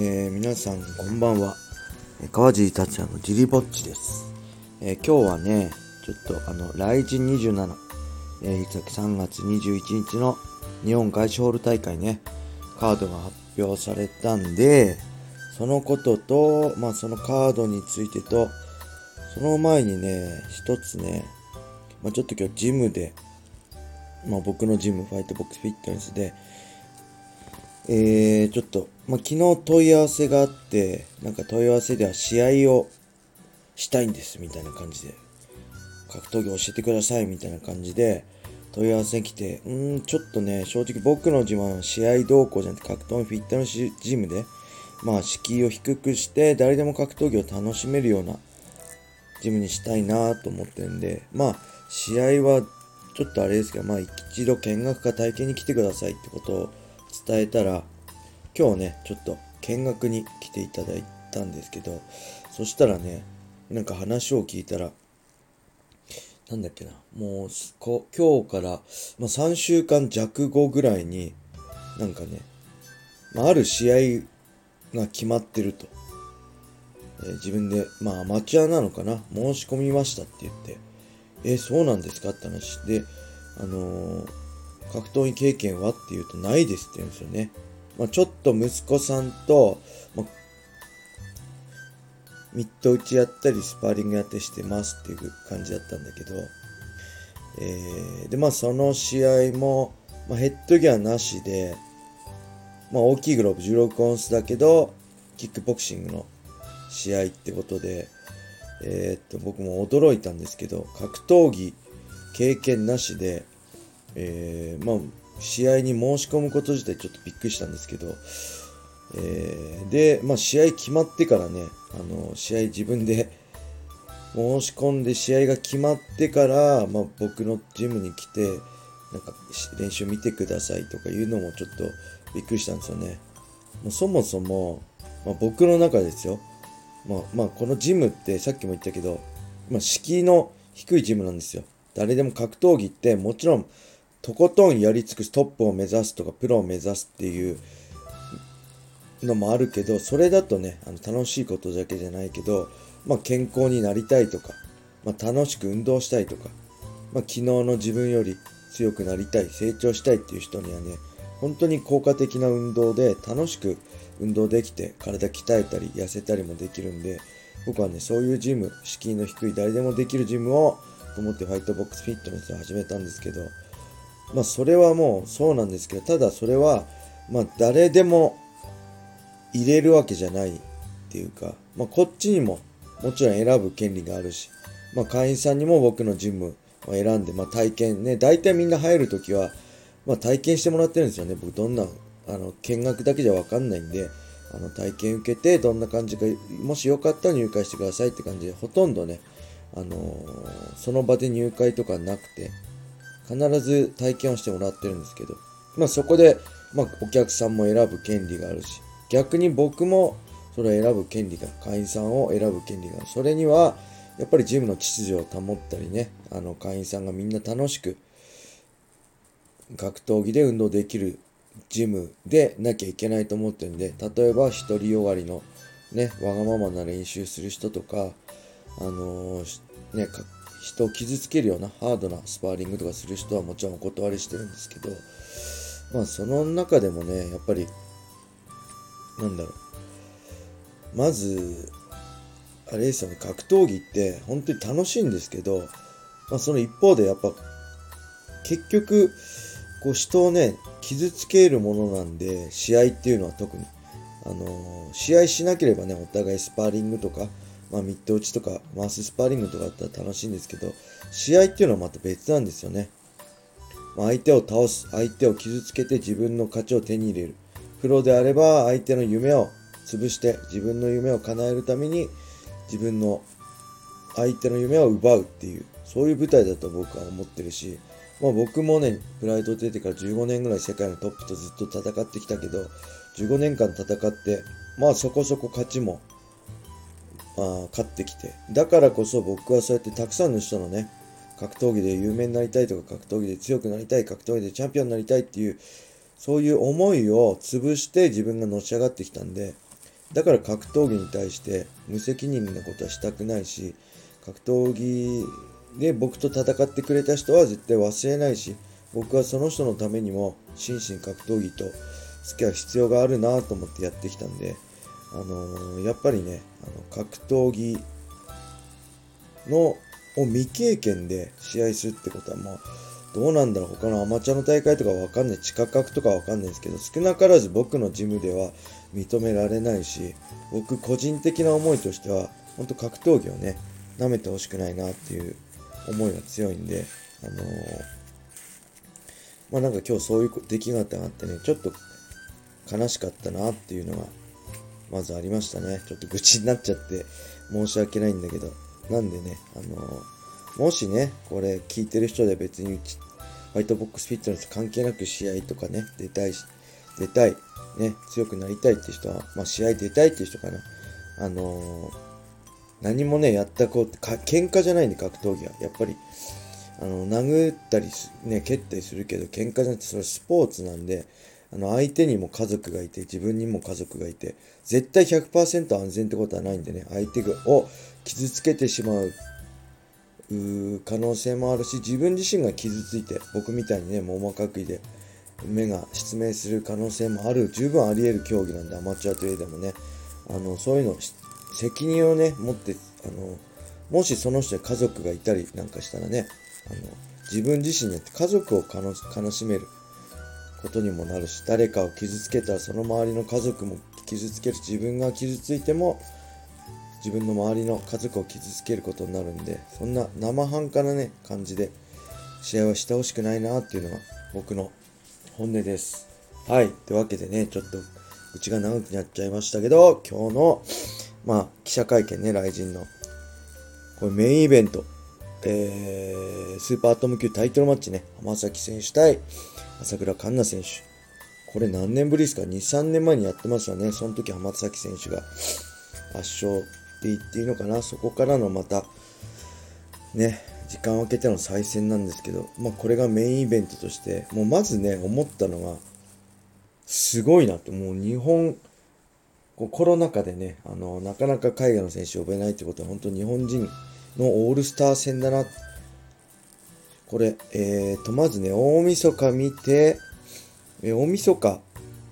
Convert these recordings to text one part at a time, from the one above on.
えー、皆さんこんばんは。川尻達也のジリぼっちです、えー今日はねちょっとあの来日27、えー、いつだっけ？3月21日の日本外資ホール大会ね。カードが発表されたんでそのこととまあそのカードについてとその前にね一つね、まあ、ちょっと今日ジムでまあ僕のジムファイトボックスフィットネスでえー、ちょっと、まあ、昨日問い合わせがあって、なんか問い合わせでは試合をしたいんです、みたいな感じで。格闘技教えてください、みたいな感じで問い合わせに来て、うーん、ちょっとね、正直僕の自慢は試合動向じゃなくて格闘技フィットネスジムで、まあ、敷居を低くして、誰でも格闘技を楽しめるようなジムにしたいなと思ってるんで、まあ、試合はちょっとあれですけど、まあ、一度見学か体験に来てくださいってことを伝えたら、今日ね、ちょっと見学に来ていただいたんですけど、そしたらね、なんか話を聞いたら、なんだっけな、もうすこ、今日から、まあ、3週間弱後ぐらいに、なんかね、まあ、ある試合が決まってると。えー自分で、まあ、アマチュアなのかな申し込みましたって言って、えーそうなんですかって話で、あのー格闘技経験はって言うとないですって言うんですよね。まあ、ちょっと息子さんと、まあ、ミット打ちやったりスパーリングやったりしてますっていう感じだったんだけど、えーで、まあその試合も、まあ、ヘッドギアなしで、まあ大きいグローブ16オンスだけど、キックボクシングの試合ってことで、えーっと、僕も驚いたんですけど、格闘技経験なしで、えーまあ、試合に申し込むこと自体ちょっとびっくりしたんですけど、えーで、まあ、試合決まってからね、あの、試合自分で 申し込んで試合が決まってから、まあ、僕のジムに来て、なんか練習見てくださいとかいうのもちょっとびっくりしたんですよね。もうそもそも、まあ、僕の中ですよ。まあ、まあ、このジムってさっきも言ったけど、まあ、敷居の低いジムなんですよ。誰でも格闘技ってもちろんとことんやり尽くすトップを目指すとかプロを目指すっていうのもあるけどそれだとねあの楽しいことだけじゃないけど、まあ、健康になりたいとか、まあ、楽しく運動したいとか、まあ、昨日の自分より強くなりたい成長したいっていう人にはね本当に効果的な運動で楽しく運動できて体鍛えたり痩せたりもできるんで僕はねそういうジム敷居の低い誰でもできるジムをと思ってファイトボックスフィットネスを始めたんですけどまあそれはもうそうなんですけどただそれはまあ誰でも入れるわけじゃないっていうか、まあ、こっちにももちろん選ぶ権利があるし、まあ、会員さんにも僕のジムを選んで、まあ、体験ね大体みんな入るときは、まあ、体験してもらってるんですよね。僕どんなあの見学だけじゃ分かんないんであの体験受けてどんな感じかもしよかったら入会してくださいって感じでほとんどね、あのーその場で入会とかなくて必ず体験をしてもらってるんですけど、まあそこで、まあお客さんも選ぶ権利があるし、逆に僕もそれを選ぶ権利が、会員さんを選ぶ権利がある。それには、やっぱりジムの秩序を保ったりね、あの会員さんがみんな楽しく格闘技で運動できるジムでなきゃいけないと思ってるんで、例えば独りよがりのね、わがままな練習する人とか、あのーね、人を傷つけるようなハードなスパーリングとかする人はもちろんお断りしてるんですけど、まあその中でもね、やっぱり、なんだろう、まず、あれですよね、格闘技って本当に楽しいんですけど、まあその一方でやっぱ、結局、こう人をね、傷つけるものなんで、試合っていうのは特に。あのー試合しなければね、お互いスパーリングとか、まあ、ミット打ちとか、マウススパーリングとかだったら楽しいんですけど、試合っていうのはまた別なんですよね。まあ、相手を倒す、相手を傷つけて自分の勝ちを手に入れる。プロであれば、相手の夢を潰して、自分の夢を叶えるために、自分の相手の夢を奪うっていう、そういう舞台だと僕は思ってるし、まあ僕もね、プライド出てから15年ぐらい世界のトップとずっと戦ってきたけど、15年間戦って、まあそこそこ勝ちも、あ勝ってきて、だからこそ僕はそうやってたくさんの人のね、格闘技で有名になりたいとか、格闘技で強くなりたい、格闘技でチャンピオンになりたいっていう、そういう思いを潰して自分がのし上がってきたんで、だから格闘技に対して無責任なことはしたくないし格闘技で僕と戦ってくれた人は絶対忘れないし僕はその人のためにも心身格闘技と付き合う必要があるなと思ってやってきたんで、あの、やっぱりねあの格闘技のを未経験で試合するってことはもうどうなんだろう他のアマチュアの大会とかわかんない地下格とかわかんないですけど少なからず僕のジムでは認められないし僕個人的な思いとしては本当格闘技をね舐めてほしくないなっていう思いが強いんであのー、まあなんか今日そういう出来事があってねちょっと悲しかったなっていうのがまずありましたねちょっと愚痴になっちゃって申し訳ないんだけどなんでねあのもしね、これ聞いてる人で別にホワイトボックスフィットネス関係なく試合とかね、出たいし、出たい、ね、強くなりたいって人は、まあ試合出たいって人かな。あのー、何もね、やったこう、か喧嘩じゃないんで格闘技は。やっぱり、あの、殴ったりね、蹴ったりするけど、喧嘩じゃなくて、それスポーツなんで、あの、相手にも家族がいて、自分にも家族がいて、絶対100%安全ってことはないんでね、相手を傷つけてしまう可能性もあるし自分自身が傷ついて僕みたいにね網膜剥離で目が失明する可能性もある十分あり得る競技なんでアマチュアといえどもねあのそういうの責任をね持ってあのもしその人に家族がいたりなんかしたらねあの自分自身によって家族を悲しめる。ことにもなるし誰かを傷つけたらその周りの家族も傷つける自分が傷ついても自分の周りの家族を傷つけることになるんでそんな生半可なね感じで試合はしてほしくないなっていうのが僕の本音です。はい。というわけでねちょっとうちが長くなっちゃいましたけど今日のまあ記者会見ね雷神のこれメインイベント。えー、スーパーアトム級タイトルマッチね浜崎選手対朝倉環奈選手これ何年ぶりですか ?2、3年前にやってますよね。その時浜崎選手が圧勝って言っていいのかな？そこからのまたね時間を空けての再戦なんですけど、まあ、これがメインイベントとしてもうまずね思ったのがすごいなってもう日本コロナ禍でねあのなかなか海外の選手を呼べないってことは本当日本人のオールスター戦だなこれ、えーと、まずね、大晦日見て、えー、大晦日、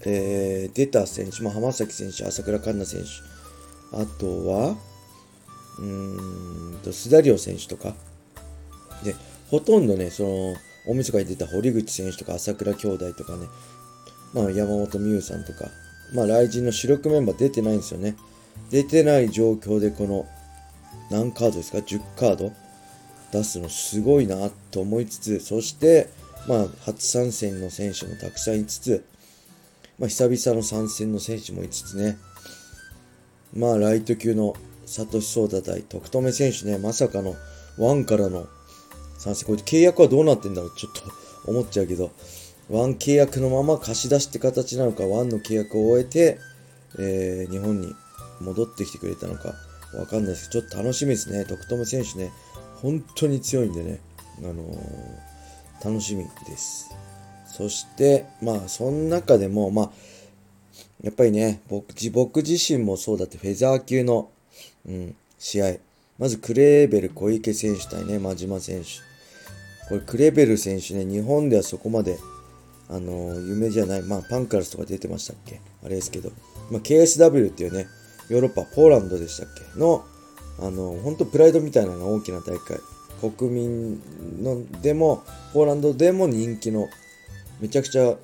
えー、出た選手、まあ、浜崎選手、朝倉環奈選手、あとは、うーんと、須田亮選手とか。で、ほとんどね、その、大晦日に出た堀口選手とか朝倉兄弟とかね、まあ山本美優さんとか、まあ来人の主力メンバー出てないんですよね。出てない状況でこの、何カードですか ?10 カード？出すのすごいなと思いつつ、そして、まあ初参戦の選手もたくさんいつつ、まあ久々の参戦の選手もいつつね、まあ、ライト級のサトシソーダ対徳留選手ね、まさかの1からの参戦。これ契約はどうなってんだろう？ちょっと思っちゃうけど、1契約のまま貸し出しって形なのか、1の契約を終えて、えー、日本に戻ってきてくれたのか、わかんないですけど、ちょっと楽しみですね。徳留選手ね、本当に強いんでね、あのー、楽しみです。そして、まあ、その中でも、まあ、やっぱりね、僕僕自身もそうだってフェザー級の、うん、試合。まずクレーベル小池選手対ね、真島選手。これクレーベル選手ね、日本ではそこまで、あのー、有名じゃない。まあ、パンカラスとか出てましたっけ？あれですけど。まあ、KSW っていうね、ヨーロッパ、ポーランドでしたっけ？の、あの、本当プライドみたいなの大きな大会。国民のでも、ポーランドでも人気の、めちゃくちゃ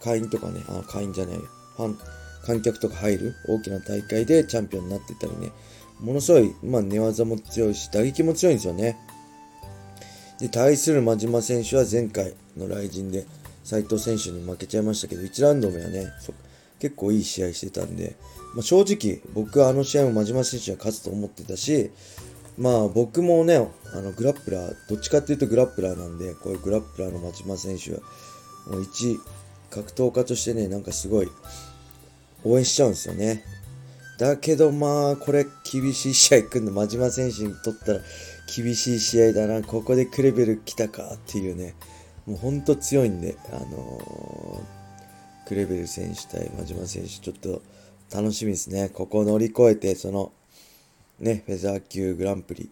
会員とかね、あ、会員じゃないファン、観客とか入る大きな大会でチャンピオンになってたりね、ものすごい、まあ、寝技も強いし、打撃も強いんですよね。で、対する真島選手は前回の来陣で斉藤選手に負けちゃいましたけど、1ラウンド目はね、結構いい試合してたんで、まあ、正直、僕はあの試合も真島選手は勝つと思ってたし、まあ僕もね、あのグラップラー、どっちかっていうとグラップラーなんで、こういうグラップラーの真島選手は、もう一格闘家としてね、なんかすごい応援しちゃうんですよね。だけどまあ、これ厳しい試合組んで、真島選手にとったら厳しい試合だな、ここでクレベル来たかっていうね、もうほんと強いんで、あのー、クレベル選手対真島選手、ちょっと楽しみですね。ここを乗り越えて、その、ね、フェザー級グランプリ、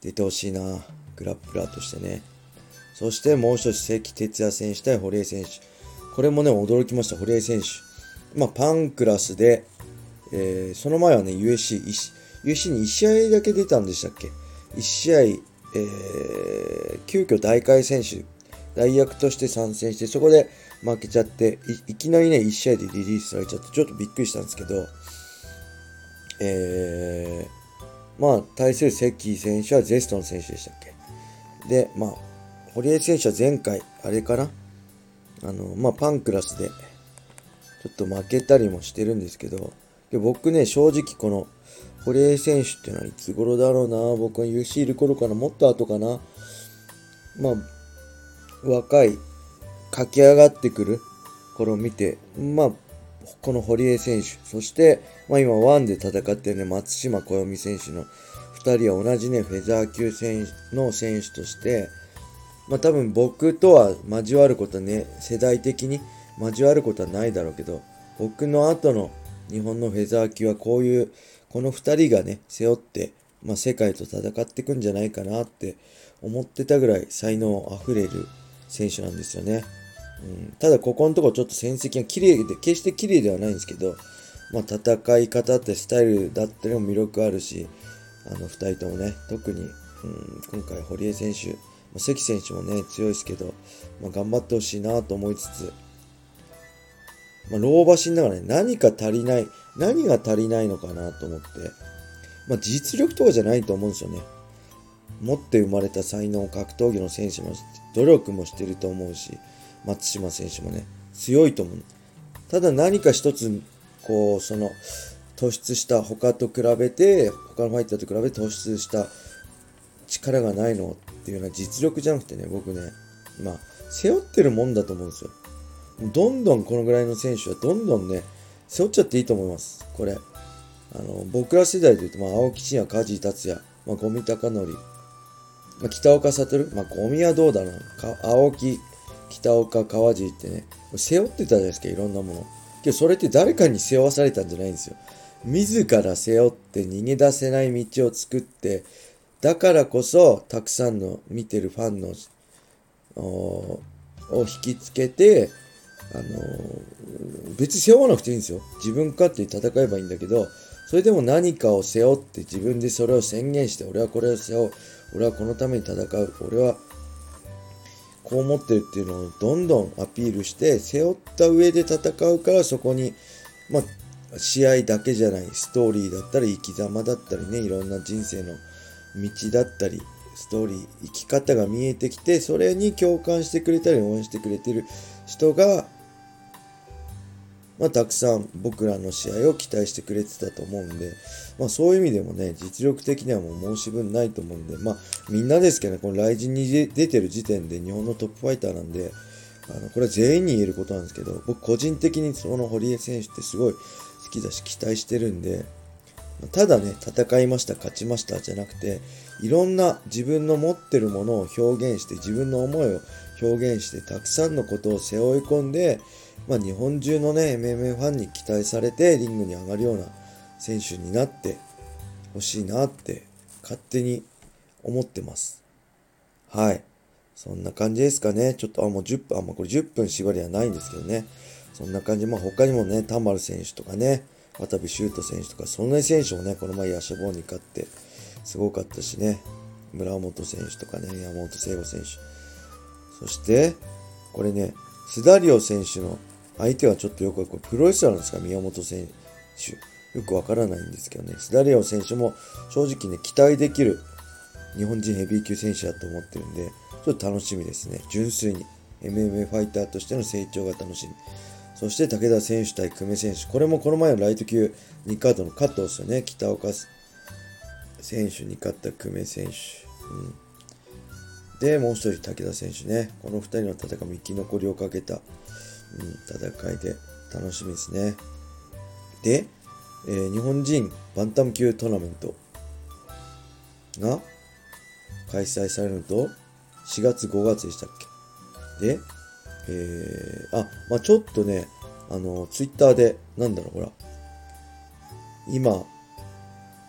出てほしいな、グラップラーとしてね。そしてもう一つ、関哲也選手対堀江選手。これもね、驚きました、堀江選手。まあ、パンクラスで、えー、その前はね、USC、USC に1試合だけ出たんでしたっけ ?1 試合、えー、急遽大会選手、代役として参戦して、そこで負けちゃってい、いきなりね、1試合でリリースされちゃって、ちょっとびっくりしたんですけど、えー、まあ、対する関選手はゼストの選手でしたっけ？で、まあ、堀江選手は前回、あれかな？あの、まあ、パンクラスで、ちょっと負けたりもしてるんですけど、で僕ね、正直この、堀江選手っていうのはいつ頃だろうな、僕が UC いる頃かな、もっと後かな？まあ、若い、駆け上がってくる。頃を見て、まあ、この堀江選手、そして、まあ今、ワンで戦ってるね、松島小読選手の2人は同じね、フェザー級選の選手として、まあ多分僕とは交わることはね、世代的に交わることはないだろうけど、僕の後の日本のフェザー級はこういう、この2人がね、背負って、まあ世界と戦っていくんじゃないかなって思ってたぐらい才能あふれる選手なんですよね。うん、ただここのところちょっと戦績が綺麗で、決して綺麗ではないんですけど、まあ、戦い方ってスタイルだったりも魅力あるし、あの2人ともね、特に、うん、今回堀江選手、関選手もね、強いですけど、まあ、頑張ってほしいなと思いつつ、まあ、老婆しながらね、何か足りない、何が足りないのかなと思って、まあ、実力とかじゃないと思うんですよね。持って生まれた才能、格闘技の選手も努力もしてると思うし、松島選手もね、強いと思う。ただ何か一つ、こう、その、突出した他と比べて、他のファイターと比べて突出した力がないのっていうのは実力じゃなくてね、僕ね、まあ、背負ってるもんだと思うんですよ。どんどんこのぐらいの選手はどんどんね、背負っちゃっていいと思います。これ。あの、僕ら世代で言うと、まあ、青木真也、梶井達也、まあ、五味隆則、まあ、北岡悟、まあ、ゴミはどうだろう？な。青木、北岡、川尻ってね、背負ってたじゃないですか、いろんなもの。けど、それって誰かに背負わされたんじゃないんですよ。自ら背負って逃げ出せない道を作って、だからこそ、たくさんの見てるファンの、を引きつけて、あの別に背負わなくていいんですよ。自分勝手に戦えばいいんだけど、それでも何かを背負って自分でそれを宣言して、俺はこれを背負う。俺はこのために戦う。俺はこう思ってるっていうのをどんどんアピールして背負った上で戦うからそこに、まあ、試合だけじゃないストーリーだったり生き様だったりねいろんな人生の道だったりストーリー生き方が見えてきてそれに共感してくれたり応援してくれてる人がまあ、たくさん僕らの試合を期待してくれてたと思うんで、まあ、そういう意味でもね、実力的にはもう申し分ないと思うんで、まあ、みんなですけどね、このライジンに出てる時点で日本のトップファイターなんで、あのこれは全員に言えることなんですけど、僕個人的にその堀江選手ってすごい好きだし期待してるんで、ただね、戦いました、勝ちましたじゃなくて、いろんな自分の持ってるものを表現して、自分の思いを表現して、たくさんのことを背負い込んで、まあ、日本中のね、MMA ファンに期待されてリングに上がるような選手になってほしいなって勝手に思ってます。はい。そんな感じですかね。ちょっと、あ、もう10分、あ、もうこれ10分縛りはないんですけどね。そんな感じ。まあ他にもね、田丸選手とかね、渡部修斗選手とか、そんな選手もね、この前ヤシャボーに勝って、すごかったしね。村本選手とかね、山本聖吾選手。そして、これね、スダリオ選手の相手はちょっとよく、これプロレスラーなんですか？宮本選手。よくわからないんですけどね。スダリオ選手も正直ね、期待できる日本人ヘビー級選手だと思ってるんで、ちょっと楽しみですね。純粋に MMA ファイターとしての成長が楽しみ。そして武田選手対久米選手。これもこの前のライト級2カードのカットですよね。北岡選手に勝った久米選手。うんで、もう一人武田選手ね。この2人の戦いも生き残りをかけた、うん、戦いで楽しみですね。で、えー、日本人バンタム級トーナメントが開催されると、4月5月でしたっけ？で、えー、あ、まあちょっとね、あの、ツイッターで、なんだろう、ほら、今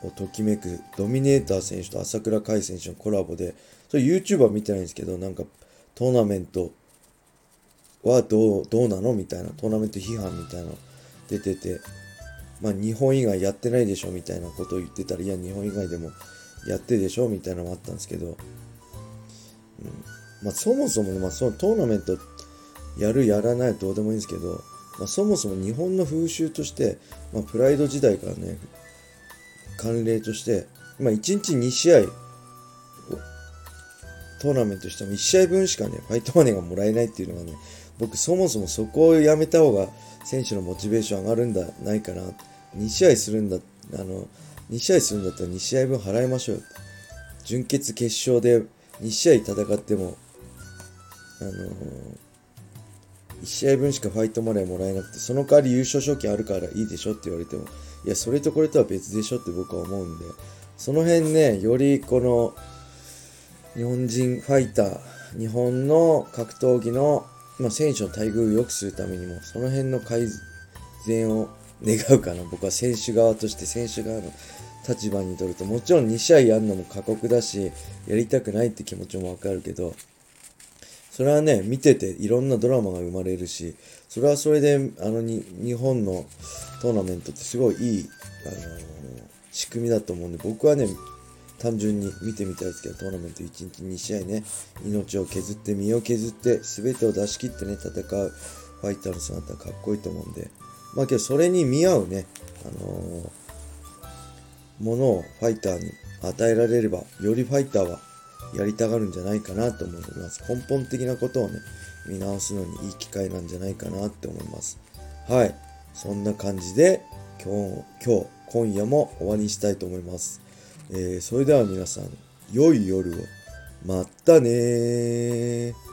をときめくドミネーター選手と朝倉海選手のコラボで、それ YouTuber 見てないんですけど、なんかトーナメントはどう、どうなのみたいな、トーナメント批判みたいなの出てて、まあ日本以外やってないでしょみたいなことを言ってたら、いや日本以外でもやってでしょみたいなのもあったんですけど、うん、まあそもそも、まあそのトーナメントやるやらないどうでもいいんですけど、まあ、そもそも日本の風習として、まあ、プライド時代からね、慣例として、まあ、1日2試合、トーナメントしても1試合分しかね、ファイトマネーがもらえないっていうのがね、僕そもそもそこをやめた方が選手のモチベーション上がるんだ、ないかな。2試合するんだ、あの、2試合するんだったら2試合分払いましょう。準決決勝で2試合戦っても、あのー1試合分しかファイトマネーもらえなくて、その代わり優勝賞金あるからいいでしょって言われても、いや、それとこれとは別でしょって僕は思うんで、その辺ね、よりこの、日本人ファイター、日本の格闘技の、まあ、選手の待遇を良くするためにも、その辺の改善を願うかな。僕は選手側として選手側の立場にとると、もちろん2試合やるのも過酷だし、やりたくないって気持ちもわかるけど、それはね、見てていろんなドラマが生まれるし、それはそれで、あのに、日本のトーナメントってすごいいい、あのー、仕組みだと思うんで、僕はね、単純に見てみたいですけど、トーナメント1日2試合ね、命を削って、身を削って、全てを出し切ってね、戦うファイターの姿かっこいいと思うんで、まあけどそれに見合うね、あのー、ものをファイターに与えられれば、よりファイターはやりたがるんじゃないかなと思います。根本的なことをね、見直すのにいい機会なんじゃないかなって思います。はい。そんな感じで、今日、今日、今夜も終わりにしたいと思います。えー、それでは皆さん、良い夜を。またねー。